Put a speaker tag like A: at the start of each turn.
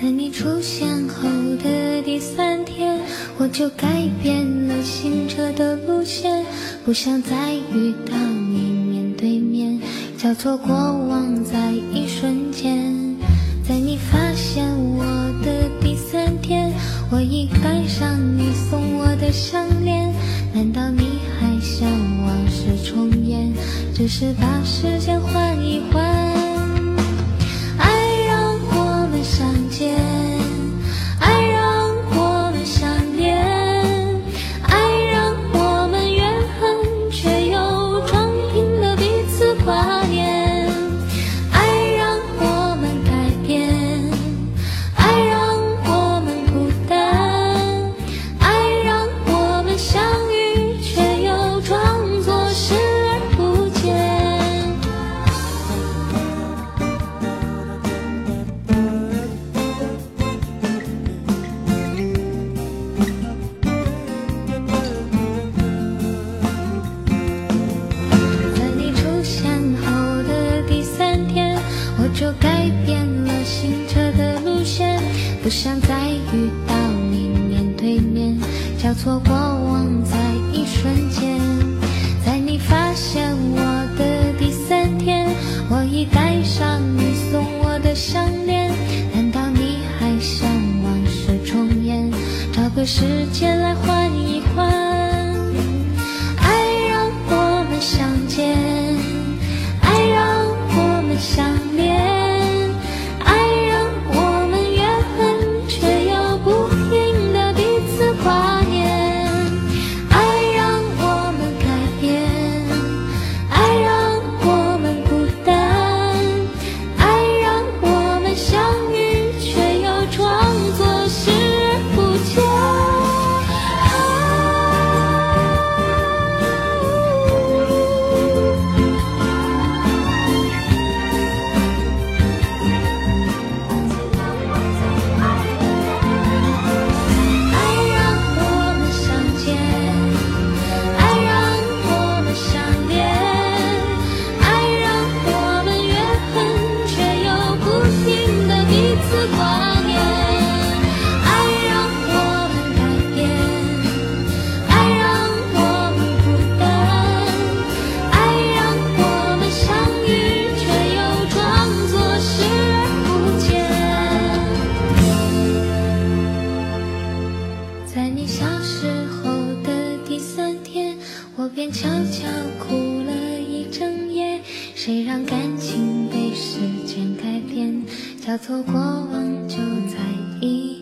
A: 在你出现后的第三天，我就改变了行车的路线，不想再遇到你面对面，交错过往在一瞬间。在你发现我的第三天，我已盖上你送我的项链，难道你还想往事重演？只是把时间换一换。改变了行车的路线不想再遇到你面对面，交错过往在一瞬间。在你发现我的第三天，我已戴上你送我的项链。难道你还想往事重演？找个时间来换一换。爱让我们相我便悄悄哭了一整夜谁让感情被时间改变？交错过往就在一